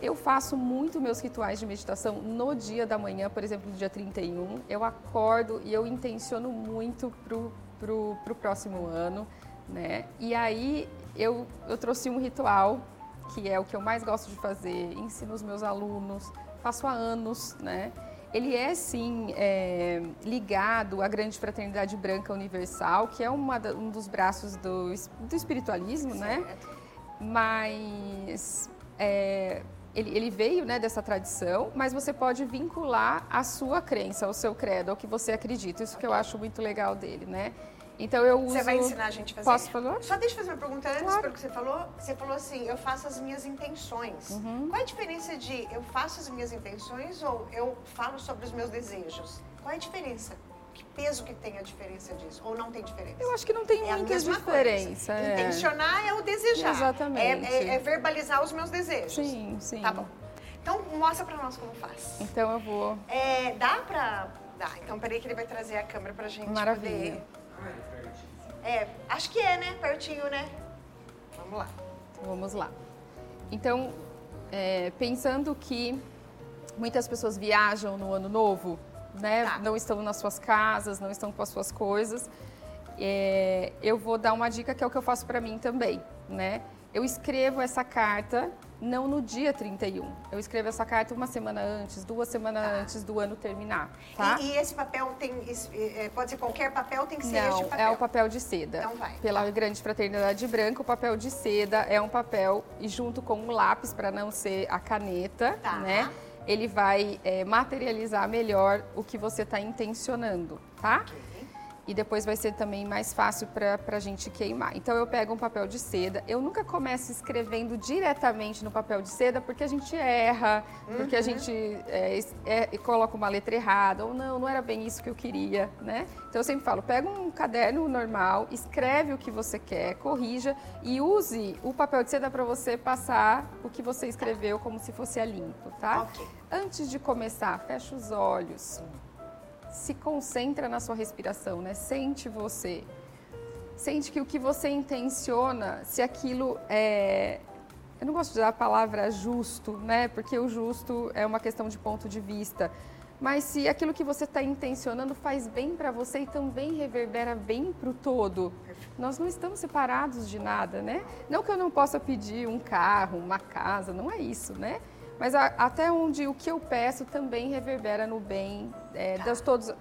Eu faço muito meus rituais de meditação no dia da manhã, por exemplo, no dia 31. Eu acordo e eu intenciono muito pro, pro, pro próximo ano, né? E aí eu, eu trouxe um ritual que é o que eu mais gosto de fazer, ensino os meus alunos, faço há anos, né? Ele é sim é, ligado à grande fraternidade branca universal, que é uma, um dos braços do, do espiritualismo, né? certo. né? Mas é, ele, ele, veio né, dessa tradição, mas você pode vincular a sua crença, o seu credo, ao que você acredita. Isso que eu acho muito legal dele, né? Então eu uso. Você vai ensinar a gente a fazer? Posso falar? Só deixa eu fazer uma pergunta antes, claro. pelo que você falou. Você falou assim: eu faço as minhas intenções. Uhum. Qual é a diferença de eu faço as minhas intenções ou eu falo sobre os meus desejos? Qual é a diferença? Que peso que tem a diferença disso? Ou não tem diferença? Eu acho que não tem é muita diferença. É. Intencionar é o desejar. Exatamente. É, é, é, verbalizar os meus desejos. Sim, sim. Tá bom. Então, mostra pra nós como faz. Então, eu vou... É, dá pra... Dá. Então, peraí que ele vai trazer a câmera pra gente Maravilha. poder... É, acho que é, né? Pertinho, né? Vamos lá. Vamos lá. Então, é, pensando que muitas pessoas viajam no ano novo, né? Tá. Não estão nas suas casas, não estão com as suas coisas. É, eu vou dar uma dica que é o que eu faço para mim também, né? Eu escrevo essa carta não no dia 31. Eu escrevo essa carta uma semana antes, duas semanas tá. antes do ano terminar. Tá? E, e, esse papel tem. É, pode ser qualquer papel, tem que ser não, este papel? É o papel de seda. Então vai. Pela tá. Grande Fraternidade Branca, o papel de seda é um papel, e junto com o lápis, para não ser a caneta, tá. né? Ele vai é, materializar melhor o que você está intencionando, tá? Okay e depois vai ser também mais fácil para a gente queimar. Então eu pego um papel de seda, eu nunca começo escrevendo diretamente no papel de seda porque a gente erra, uhum. porque a uhum. gente é, é, coloca uma letra errada, ou não, não era bem isso que eu queria, né? Então eu sempre falo, pega um caderno normal, escreve o que você quer, corrija e use o papel de seda para você passar o que você escreveu como se fosse a limpo, tá? Okay. Antes de começar, fecha os olhos se concentra na sua respiração, né? Sente você. Sente que o que você intenciona, se aquilo é. Eu não gosto de usar a palavra justo, né? Porque o justo é uma questão de ponto de vista. Mas se aquilo que você está intencionando faz bem para você e também reverbera bem para o todo, nós não estamos separados de nada, né? Não que eu não possa pedir um carro, uma casa, não é isso, né? Mas a, até onde o que eu peço também reverbera no bem é, das, todos,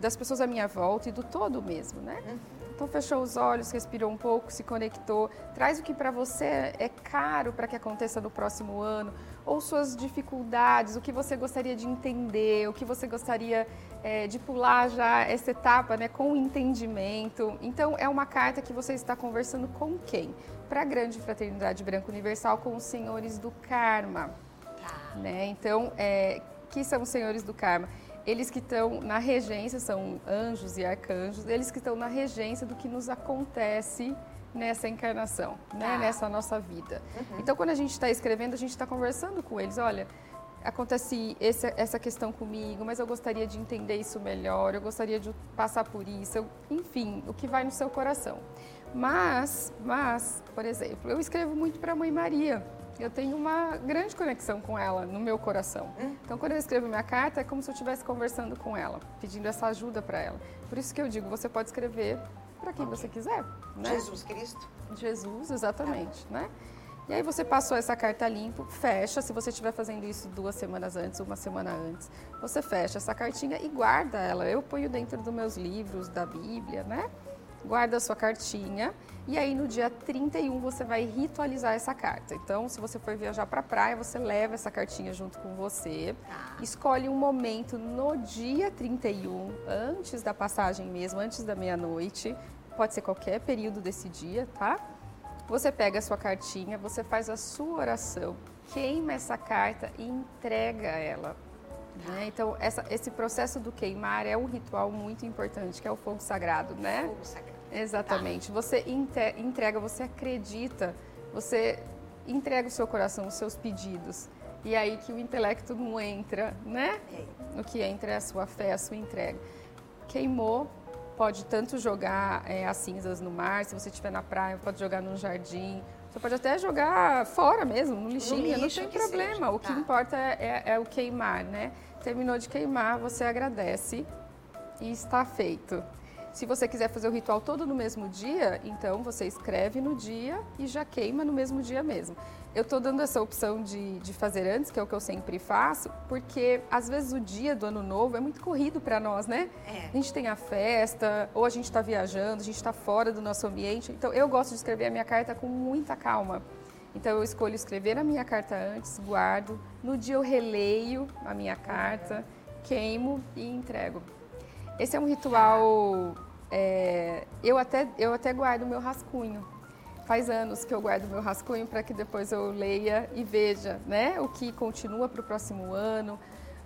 das pessoas à minha volta e do todo mesmo, né? Uhum. Então fechou os olhos, respirou um pouco, se conectou, traz o que para você é caro para que aconteça no próximo ano, ou suas dificuldades, o que você gostaria de entender, o que você gostaria é, de pular já essa etapa, né, com entendimento. Então é uma carta que você está conversando com quem? Para a grande fraternidade branca universal, com os senhores do karma. Né? Então, é, que são os senhores do karma? Eles que estão na regência, são anjos e arcanjos, eles que estão na regência do que nos acontece nessa encarnação, né? Ah. nessa nossa vida. Uhum. Então, quando a gente está escrevendo, a gente está conversando com eles. Olha, acontece esse, essa questão comigo, mas eu gostaria de entender isso melhor, eu gostaria de passar por isso, eu, enfim, o que vai no seu coração. Mas, mas, por exemplo, eu escrevo muito para a Mãe Maria eu tenho uma grande conexão com ela no meu coração. Hum. Então, quando eu escrevo minha carta, é como se eu estivesse conversando com ela, pedindo essa ajuda para ela. Por isso que eu digo, você pode escrever para quem você quiser. Né? Jesus Cristo. Jesus, exatamente, né? E aí você passou essa carta limpo, fecha, se você estiver fazendo isso duas semanas antes, uma semana antes, você fecha essa cartinha e guarda ela. Eu ponho dentro dos meus livros, da Bíblia, né? Guarda a sua cartinha e aí no dia 31 você vai ritualizar essa carta. Então, se você for viajar para a praia, você leva essa cartinha junto com você. Tá. Escolhe um momento no dia 31, antes da passagem mesmo, antes da meia-noite. Pode ser qualquer período desse dia, tá? Você pega a sua cartinha, você faz a sua oração, queima essa carta e entrega ela. Né? Então, essa, esse processo do queimar é um ritual muito importante, que é o fogo sagrado, né? Fogo sagrado. Exatamente. Tá. Você entrega, você acredita, você entrega o seu coração, os seus pedidos. E é aí que o intelecto não entra, né? É. O que entra é a sua fé, a sua entrega. Queimou, pode tanto jogar é, as cinzas no mar, se você estiver na praia, pode jogar no jardim, você pode até jogar fora mesmo, no lixinho, no não tem problema. Seja. O que tá. importa é, é, é, o queimar, né? Terminou de queimar, você agradece e está feito. Se você quiser fazer o ritual todo no mesmo dia, então você escreve no dia e já queima no mesmo dia mesmo. Eu estou dando essa opção de, de fazer antes, que é o que eu sempre faço, porque às vezes o dia do ano novo é muito corrido para nós, né? É. A gente tem a festa, ou a gente está viajando, a gente está fora do nosso ambiente. Então eu gosto de escrever a minha carta com muita calma. Então eu escolho escrever a minha carta antes, guardo. No dia eu releio a minha carta, queimo e entrego. Esse é um ritual é, eu, até, eu até guardo o meu rascunho. Faz anos que eu guardo meu rascunho para que depois eu leia e veja né, o que continua para o próximo ano,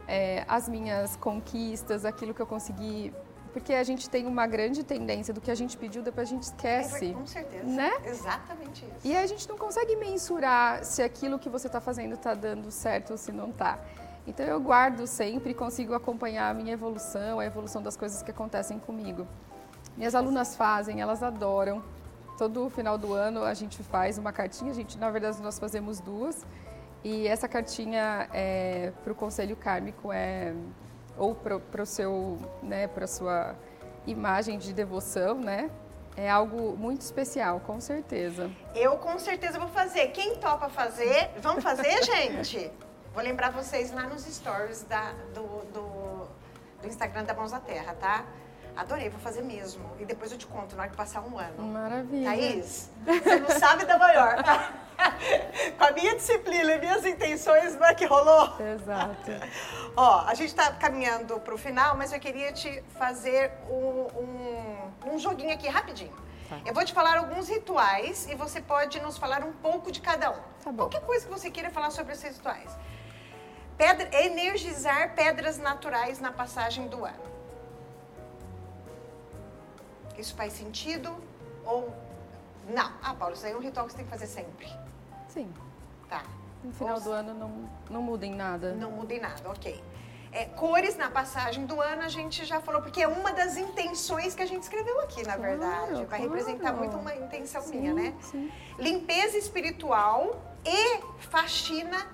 é, as minhas conquistas, aquilo que eu consegui. Porque a gente tem uma grande tendência do que a gente pediu, depois a gente esquece. É, com certeza. Né? Exatamente isso. E a gente não consegue mensurar se aquilo que você está fazendo está dando certo ou se não está. Então eu guardo sempre e consigo acompanhar a minha evolução, a evolução das coisas que acontecem comigo. Minhas alunas fazem, elas adoram. Todo final do ano a gente faz uma cartinha, a gente, na verdade, nós fazemos duas. E essa cartinha é, para o conselho kármico é ou para o seu, né, para sua imagem de devoção, né? É algo muito especial, com certeza. Eu com certeza vou fazer. Quem topa fazer, vamos fazer, gente? Vou lembrar vocês lá nos stories da, do, do, do Instagram da Mãos da Terra, tá? Adorei, vou fazer mesmo. E depois eu te conto na hora que passar um ano. Maravilha. Thaís, você não sabe da maior. Com a minha disciplina e minhas intenções, não é que rolou? Exato. Ó, a gente está caminhando para o final, mas eu queria te fazer um, um, um joguinho aqui rapidinho. Tá. Eu vou te falar alguns rituais e você pode nos falar um pouco de cada um. Tá bom. Qualquer coisa que você queira falar sobre esses rituais. Pedra, energizar pedras naturais na passagem do ano. Isso faz sentido ou não? Ah, Paulo, isso aí é um ritual que você tem que fazer sempre. Sim. Tá. No final ou... do ano não, não muda em nada. Não muda em nada, ok. É, cores na passagem do ano a gente já falou, porque é uma das intenções que a gente escreveu aqui, na claro, verdade. Vai claro. representar muito uma intenção sim, minha, né? Sim. Limpeza espiritual e faxina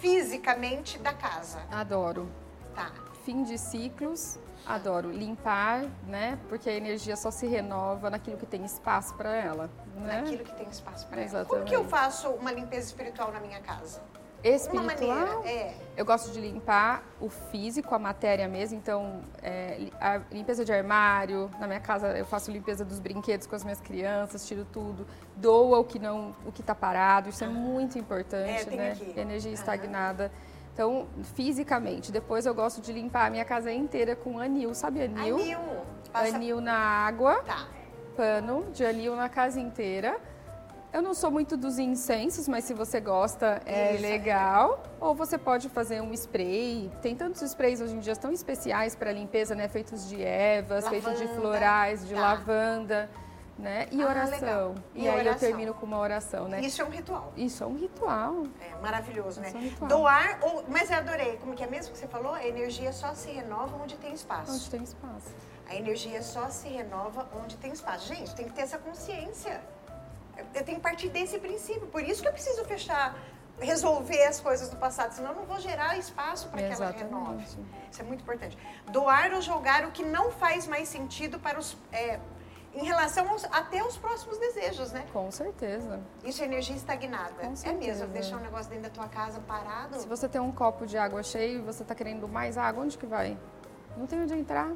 fisicamente da casa. Adoro. Tá. Fim de ciclos Adoro limpar, né? Porque a energia só se renova naquilo que tem espaço para ela. Né? Naquilo que tem espaço para ela. Como que eu faço uma limpeza espiritual na minha casa? Espiritual? Uma maneira, é. Eu gosto de limpar o físico, a matéria mesmo. Então, é, a limpeza de armário. Na minha casa, eu faço limpeza dos brinquedos com as minhas crianças, tiro tudo. Doa o que não, o que está parado. Isso é muito importante, é, né? Energia estagnada. Então, fisicamente. Depois eu gosto de limpar a minha casa inteira com anil. Sabe anil? Anil. Passa... Anil na água. Tá. Pano de anil na casa inteira. Eu não sou muito dos incensos, mas se você gosta, é Isso, legal. Ou você pode fazer um spray. Tem tantos sprays hoje em dia tão especiais para limpeza, né? Feitos de ervas, lavanda. feitos de florais, de tá. lavanda né? E ah, oração. E, e, aí oração. eu termino com uma oração, né? Isso é um ritual. Isso é um ritual. É maravilhoso, Isso né? É um ritual. Doar, ou, mas eu adorei, como que é mesmo que você falou? A energia só se renova onde tem espaço. Onde tem espaço. A energia só se renova onde tem espaço. Gente, tem que ter essa consciência. Eu tenho que partir desse princípio. Por isso que eu preciso fechar resolver as coisas do passado, senão eu não vou gerar espaço para que ela renove. Isso é muito importante. Doar ou jogar o que não faz mais sentido para os, é, em relação aos, até aos próximos desejos, né? Com certeza. Isso é energia estagnada. Com certeza. É mesmo, deixar um negócio dentro da tua casa parado. Se você tem um copo de água cheio e você está querendo mais água, onde que vai? Não tem onde entrar.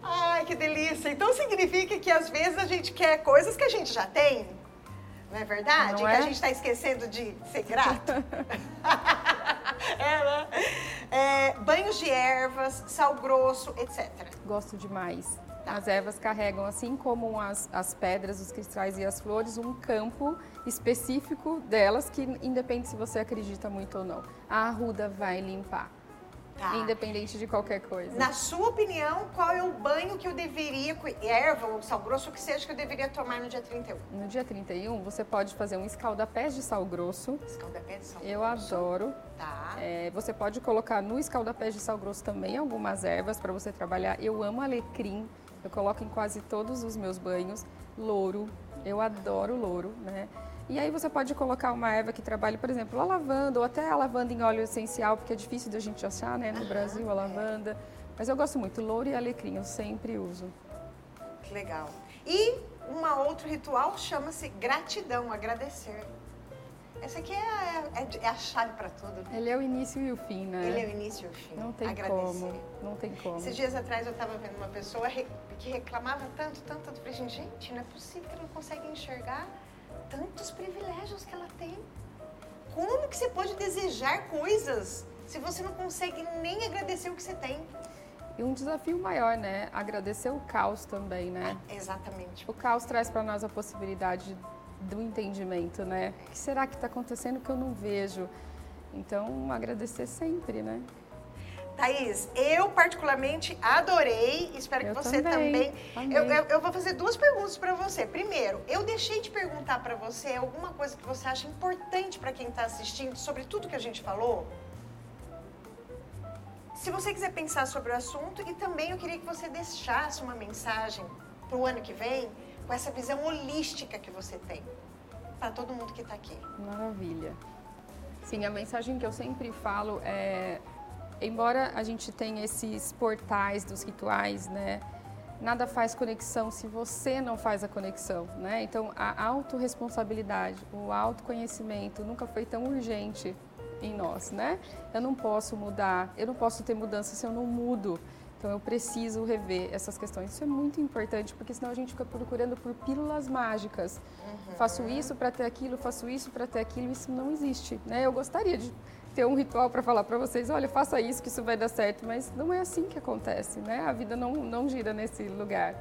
Ai, que delícia. Então significa que às vezes a gente quer coisas que a gente já tem. Não é verdade? Não é? Que a gente está esquecendo de ser grato. é, né? É, banhos de ervas, sal grosso, etc. Gosto demais. As ervas carregam, assim como as, as pedras, os cristais e as flores, um campo específico delas que independe se você acredita muito ou não. A arruda vai limpar. Tá. Independente de qualquer coisa. Na sua opinião, qual é o banho que eu deveria, erva ou sal grosso, o que seja que eu deveria tomar no dia 31? No dia 31, você pode fazer um escaldapés de sal grosso. Escaldapés de sal eu grosso. Eu adoro. Tá. É, você pode colocar no escaldapés de sal grosso também algumas ervas para você trabalhar. Eu amo alecrim. Eu coloco em quase todos os meus banhos. Louro. Eu adoro louro, né? E aí você pode colocar uma erva que trabalhe, por exemplo, a lavanda, ou até a lavanda em óleo essencial, porque é difícil da gente achar, né, no Brasil, a lavanda. Mas eu gosto muito, louro e alecrim, eu sempre uso. Que legal. E um outro ritual chama-se gratidão, agradecer. Essa aqui é a, é, é a chave para tudo. Né? Ele é o início e o fim, né? Ele é o início e o fim. Não tem agradecer. como. Não tem como. Esses dias atrás eu estava vendo uma pessoa que reclamava tanto, tanto, tanto. Falei, gente, não é possível que ela não consegue enxergar tantos privilégios que ela tem. Como que você pode desejar coisas se você não consegue nem agradecer o que você tem? E um desafio maior, né? Agradecer o caos também, né? Ah, exatamente. O caos traz para nós a possibilidade do entendimento, né? O que será que está acontecendo que eu não vejo? Então, agradecer sempre, né? Thaís, eu particularmente adorei, espero eu que você também. também. Eu, eu, eu, vou fazer duas perguntas para você. Primeiro, eu deixei de perguntar para você alguma coisa que você acha importante para quem está assistindo sobre tudo que a gente falou? Se você quiser pensar sobre o assunto, e também eu queria que você deixasse uma mensagem para o ano que vem com essa visão holística que você tem para todo mundo que está aqui. Maravilha. Sim, a mensagem que eu sempre falo é embora a gente tenha esses portais dos rituais, né? Nada faz conexão se você não faz a conexão, né? Então, a autorresponsabilidade, o autoconhecimento nunca foi tão urgente em nós, né? Eu não posso mudar, eu não posso ter mudança se eu não mudo. Então, eu preciso rever essas questões. Isso é muito importante, porque senão a gente fica procurando por pílulas mágicas. Uhum. Faço isso para ter aquilo, faço isso para ter aquilo. Isso não existe, né? Eu gostaria de ter um ritual para falar para vocês, olha, faça isso que isso vai dar certo, mas não é assim que acontece, né? A vida não, não gira nesse lugar.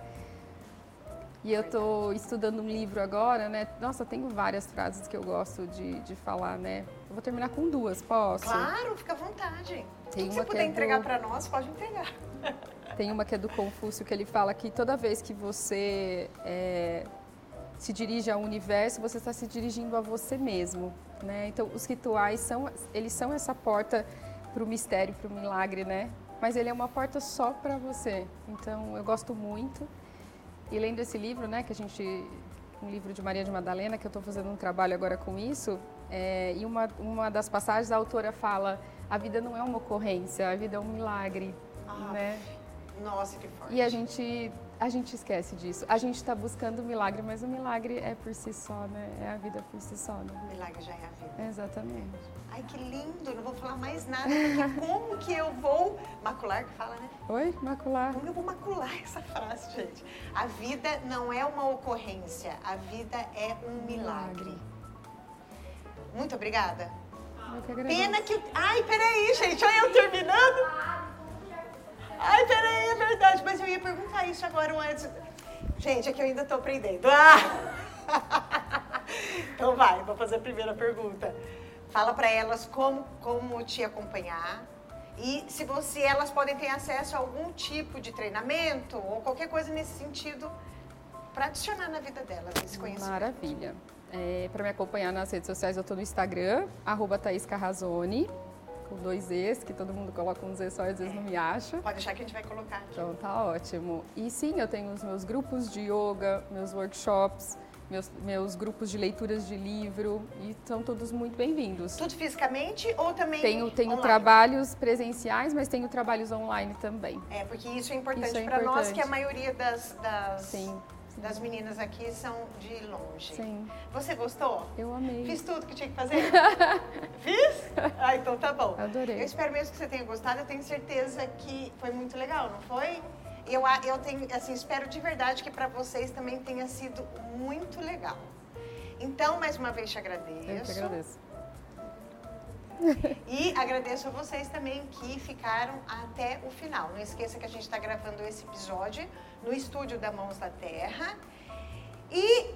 E eu estou estudando um livro agora, né? Nossa, tenho várias frases que eu gosto de, de falar, né? Eu vou terminar com duas, posso? Claro, fica à vontade. Tem uma você puder é entregar do... para nós, pode entregar. Tem uma que é do Confúcio, que ele fala que toda vez que você é, se dirige ao universo, você está se dirigindo a você mesmo. Né? Então, os rituais são, eles são essa porta para o mistério, para o milagre, né? Mas ele é uma porta só para você. Então, eu gosto muito. E lendo esse livro, né, que a gente, um livro de Maria de Madalena, que eu estou fazendo um trabalho agora com isso, é, e uma, uma das passagens a autora fala: a vida não é uma ocorrência, a vida é um milagre, ah, né? Nossa, que forte. E a gente a gente esquece disso. A gente está buscando o milagre, mas o milagre é por si só, né? É a vida por si só, né? O milagre já é a vida. Exatamente. Ai, que lindo! Não vou falar mais nada, porque como que eu vou macular que fala, né? Oi, macular. Como eu vou macular essa frase, gente? A vida não é uma ocorrência, a vida é um milagre. Muito obrigada. Eu que agradeço. Pena que. Ai, peraí, gente, olha eu terminando. Ai, peraí, é verdade, mas eu ia perguntar isso agora antes. Gente, é que eu ainda estou aprendendo. Ah! então vai, vou fazer a primeira pergunta. Fala para elas como, como te acompanhar e se você elas podem ter acesso a algum tipo de treinamento ou qualquer coisa nesse sentido para adicionar na vida delas esse conhecimento. Maravilha. É, para me acompanhar nas redes sociais, eu estou no Instagram, arroba Thaís Carrazone com dois E's, que todo mundo coloca um Z só e às vezes não me acha. Pode deixar que a gente vai colocar aqui. Então tá ótimo. E sim, eu tenho os meus grupos de yoga, meus workshops, meus, meus grupos de leituras de livro e são todos muito bem-vindos. Tudo fisicamente ou também Tenho, tenho trabalhos presenciais, mas tenho trabalhos online também. É, porque isso é importante é para nós, que a maioria das, das... Sim das meninas aqui são de longe. Sim. Você gostou? Eu amei. Fiz tudo que tinha que fazer? Fiz? Ah, então tá bom. Adorei. Eu espero mesmo que você tenha gostado. Eu tenho certeza que foi muito legal, não foi? Eu, eu tenho, assim, espero de verdade que para vocês também tenha sido muito legal. Então, mais uma vez te agradeço. Eu te agradeço. E agradeço a vocês também que ficaram até o final. Não esqueça que a gente está gravando esse episódio no estúdio da Mãos da Terra. E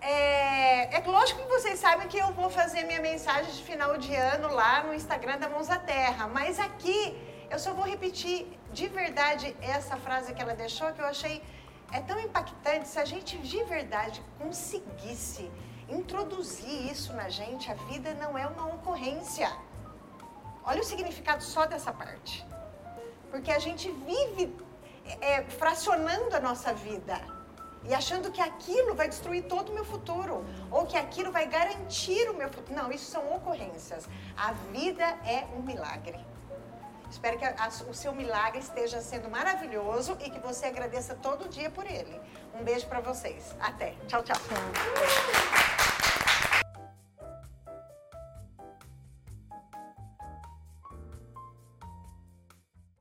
é, é, lógico que vocês sabem que eu vou fazer minha mensagem de final de ano lá no Instagram da Mãos da Terra. Mas aqui eu só vou repetir de verdade essa frase que ela deixou, que eu achei é tão impactante. Se a gente de verdade conseguisse introduzir isso na gente, a vida não é uma ocorrência. Olha o significado só dessa parte. Porque a gente vive é, fracionando a nossa vida e achando que aquilo vai destruir todo o meu futuro ou que aquilo vai garantir o meu futuro. Não, isso são ocorrências. A vida é um milagre. Espero que a, o seu milagre esteja sendo maravilhoso e que você agradeça todo dia por ele. Um beijo para vocês. Até. Tchau, tchau. tchau.